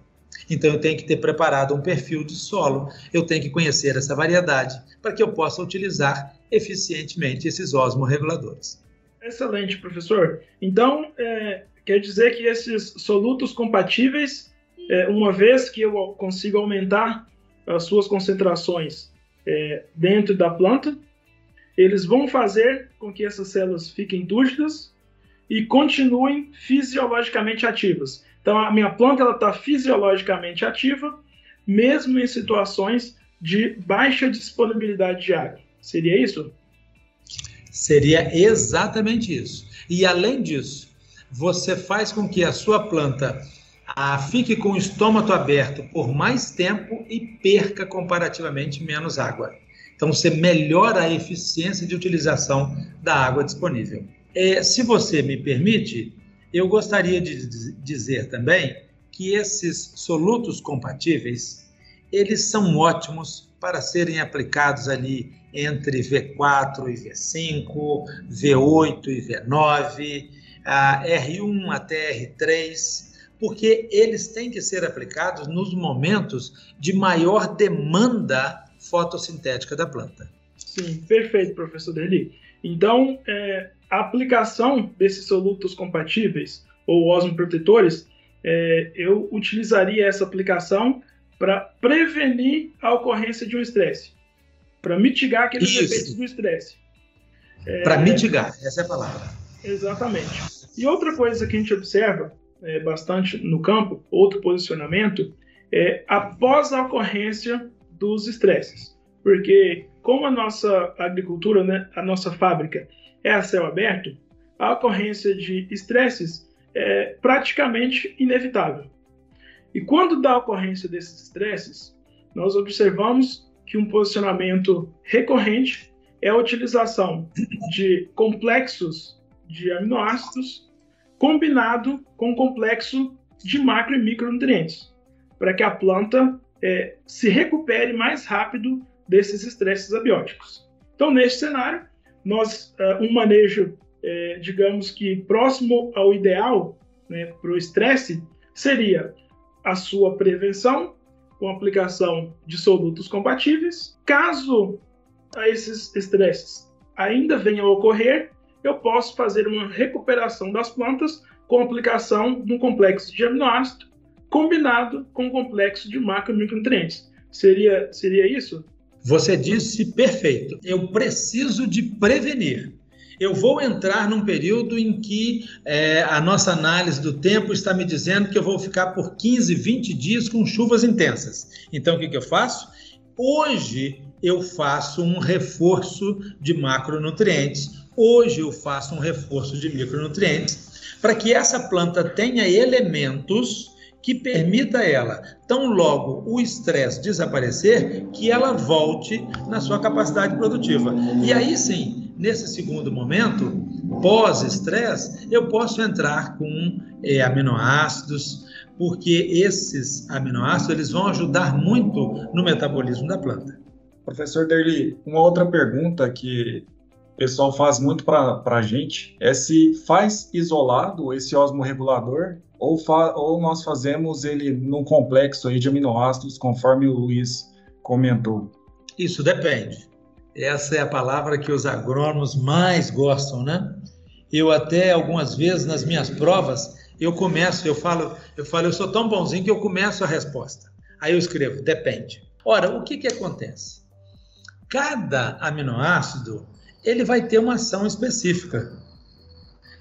Então eu tenho que ter preparado um perfil de solo, eu tenho que conhecer essa variedade para que eu possa utilizar eficientemente esses osmorreguladores. Excelente, professor. Então, é, quer dizer que esses solutos compatíveis, é, uma vez que eu consigo aumentar as suas concentrações é, dentro da planta, eles vão fazer com que essas células fiquem túrgidas e continuem fisiologicamente ativas. Então, a minha planta está fisiologicamente ativa, mesmo em situações de baixa disponibilidade de água. Seria isso? Seria exatamente isso. E além disso, você faz com que a sua planta ah, fique com o estômago aberto por mais tempo e perca comparativamente menos água. Então, você melhora a eficiência de utilização da água disponível. É, se você me permite, eu gostaria de dizer também que esses solutos compatíveis, eles são ótimos para serem aplicados ali entre V4 e V5, V8 e V9, R1 até R3, porque eles têm que ser aplicados nos momentos de maior demanda fotossintética da planta. Sim, perfeito, professor Deli. Então, é, a aplicação desses solutos compatíveis ou osmoprotetores, é, eu utilizaria essa aplicação para prevenir a ocorrência de um estresse, para mitigar aqueles Isso. efeitos do estresse. É, para mitigar, essa é a palavra. Exatamente. E outra coisa que a gente observa é, bastante no campo, outro posicionamento, é após a ocorrência dos estresses. Porque como a nossa agricultura, né, a nossa fábrica é a céu aberto, a ocorrência de estresses é praticamente inevitável. E quando dá a ocorrência desses estresses, nós observamos que um posicionamento recorrente é a utilização de complexos de aminoácidos combinado com um complexo de macro e micronutrientes, para que a planta é, se recupere mais rápido desses estresses abióticos. Então, neste cenário, nós uh, um manejo, é, digamos que próximo ao ideal né, para o estresse seria a sua prevenção com aplicação de solutos compatíveis. Caso esses estresses ainda venham a ocorrer, eu posso fazer uma recuperação das plantas com aplicação de um complexo de aminoácido combinado com um complexo de macro e micronutrientes. Seria, seria isso? Você disse perfeito. Eu preciso de prevenir. Eu vou entrar num período em que é, a nossa análise do tempo está me dizendo que eu vou ficar por 15, 20 dias com chuvas intensas. Então, o que, que eu faço? Hoje eu faço um reforço de macronutrientes. Hoje eu faço um reforço de micronutrientes para que essa planta tenha elementos que permita ela, tão logo o estresse desaparecer, que ela volte na sua capacidade produtiva. E aí sim, nesse segundo momento, pós-estresse, eu posso entrar com é, aminoácidos, porque esses aminoácidos eles vão ajudar muito no metabolismo da planta. Professor Derli, uma outra pergunta que o pessoal faz muito para a gente é se faz isolado esse osmorregulador ou, ou nós fazemos ele num complexo aí de aminoácidos, conforme o Luiz comentou? Isso depende. Essa é a palavra que os agrônomos mais gostam, né? Eu até algumas vezes nas minhas provas eu começo, eu falo, eu falo, eu sou tão bonzinho que eu começo a resposta. Aí eu escrevo, depende. Ora, o que que acontece? Cada aminoácido ele vai ter uma ação específica.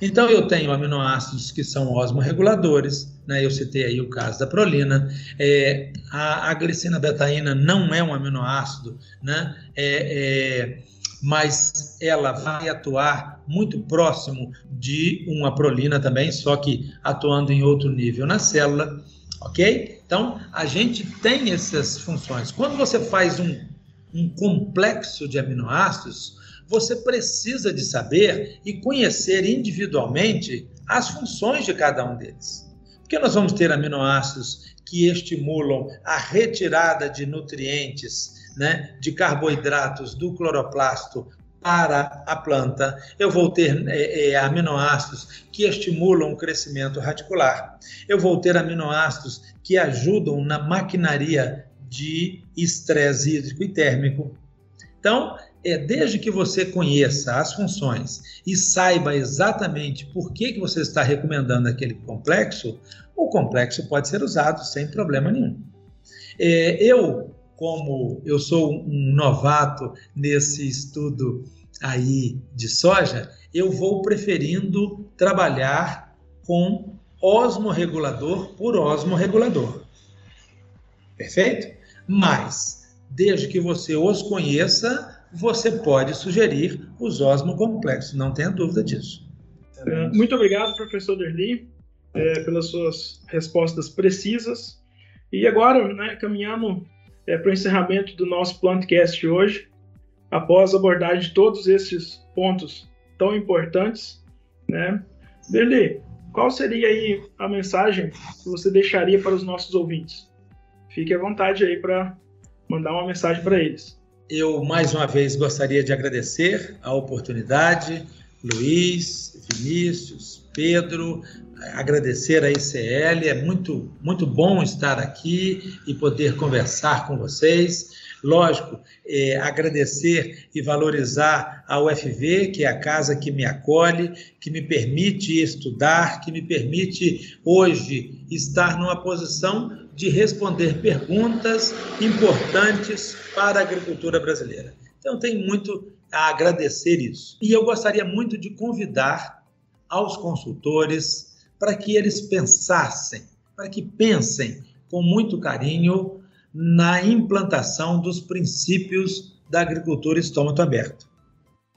Então, eu tenho aminoácidos que são osmorreguladores, né? eu citei aí o caso da prolina. É, a, a, glicina betaína não é um aminoácido, né? É, é, mas ela vai atuar muito próximo de uma prolina também, só que atuando em outro nível na célula, ok? Então, a gente tem essas funções. Quando você faz um, um complexo de aminoácidos, você precisa de saber e conhecer individualmente as funções de cada um deles. Porque nós vamos ter aminoácidos que estimulam a retirada de nutrientes, né, de carboidratos do cloroplasto para a planta, eu vou ter é, é, aminoácidos que estimulam o crescimento radicular, eu vou ter aminoácidos que ajudam na maquinaria de estresse hídrico e térmico. Então, é desde que você conheça as funções e saiba exatamente por que, que você está recomendando aquele complexo, o complexo pode ser usado sem problema nenhum. É, eu, como eu sou um novato nesse estudo aí de soja, eu vou preferindo trabalhar com osmorregulador por osmorregulador. Perfeito? Mas, desde que você os conheça, você pode sugerir os osmocomplexos, não tenha dúvida disso. É, muito obrigado, professor Derli, é, pelas suas respostas precisas. E agora, né, caminhando é, para o encerramento do nosso Plantcast hoje, após a abordagem de todos esses pontos tão importantes, né, Derli, qual seria aí a mensagem que você deixaria para os nossos ouvintes? Fique à vontade aí para mandar uma mensagem para eles. Eu, mais uma vez, gostaria de agradecer a oportunidade, Luiz, Vinícius, Pedro, agradecer a ICL, é muito, muito bom estar aqui e poder conversar com vocês. Lógico, é, agradecer e valorizar a UFV, que é a casa que me acolhe, que me permite estudar, que me permite hoje estar numa posição de responder perguntas importantes para a agricultura brasileira. Então, tenho muito a agradecer isso. E eu gostaria muito de convidar aos consultores para que eles pensassem, para que pensem com muito carinho na implantação dos princípios da agricultura estômago aberto.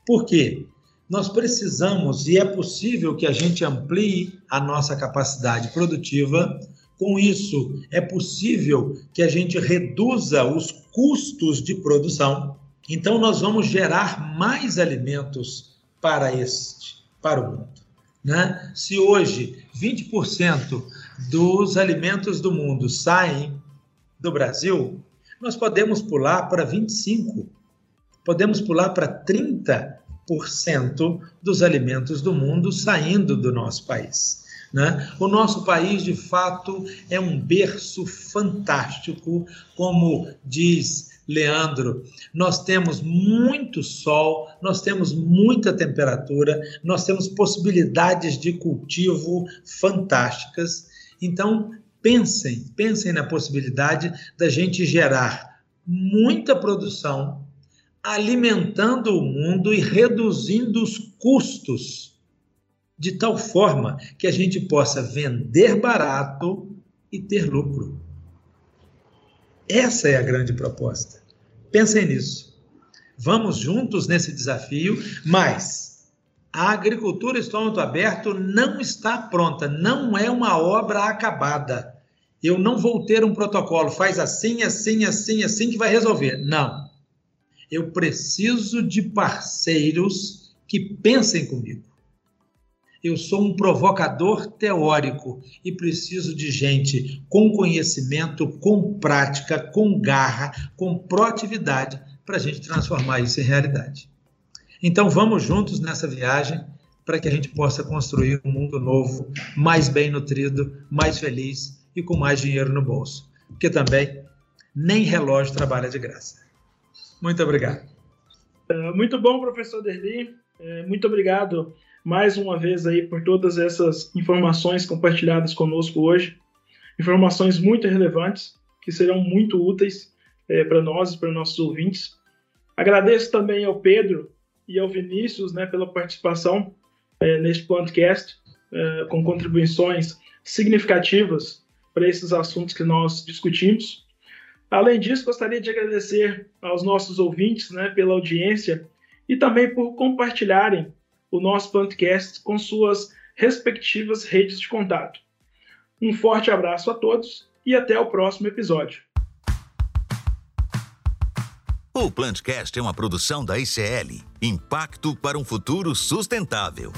Por quê? Nós precisamos e é possível que a gente amplie a nossa capacidade produtiva com isso, é possível que a gente reduza os custos de produção. Então, nós vamos gerar mais alimentos para este, para o mundo. Né? Se hoje 20% dos alimentos do mundo saem do Brasil, nós podemos pular para 25%, podemos pular para 30% dos alimentos do mundo saindo do nosso país. Né? O nosso país, de fato, é um berço fantástico, como diz Leandro. Nós temos muito sol, nós temos muita temperatura, nós temos possibilidades de cultivo fantásticas. Então, pensem, pensem na possibilidade da gente gerar muita produção, alimentando o mundo e reduzindo os custos de tal forma que a gente possa vender barato e ter lucro. Essa é a grande proposta. Pensem nisso. Vamos juntos nesse desafio, mas a agricultura estômago aberto não está pronta, não é uma obra acabada. Eu não vou ter um protocolo, faz assim, assim, assim, assim que vai resolver. Não. Eu preciso de parceiros que pensem comigo eu sou um provocador teórico e preciso de gente com conhecimento, com prática, com garra, com proatividade para a gente transformar isso em realidade. Então vamos juntos nessa viagem para que a gente possa construir um mundo novo, mais bem nutrido, mais feliz e com mais dinheiro no bolso. Porque também nem relógio trabalha de graça. Muito obrigado. É, muito bom, professor Derli. É, muito obrigado mais uma vez aí por todas essas informações compartilhadas conosco hoje. Informações muito relevantes, que serão muito úteis é, para nós e para nossos ouvintes. Agradeço também ao Pedro e ao Vinícius né, pela participação é, neste podcast, é, com contribuições significativas para esses assuntos que nós discutimos. Além disso, gostaria de agradecer aos nossos ouvintes né, pela audiência e também por compartilharem o nosso podcast com suas respectivas redes de contato. Um forte abraço a todos e até o próximo episódio. O Plantcast é uma produção da ICL Impacto para um Futuro Sustentável.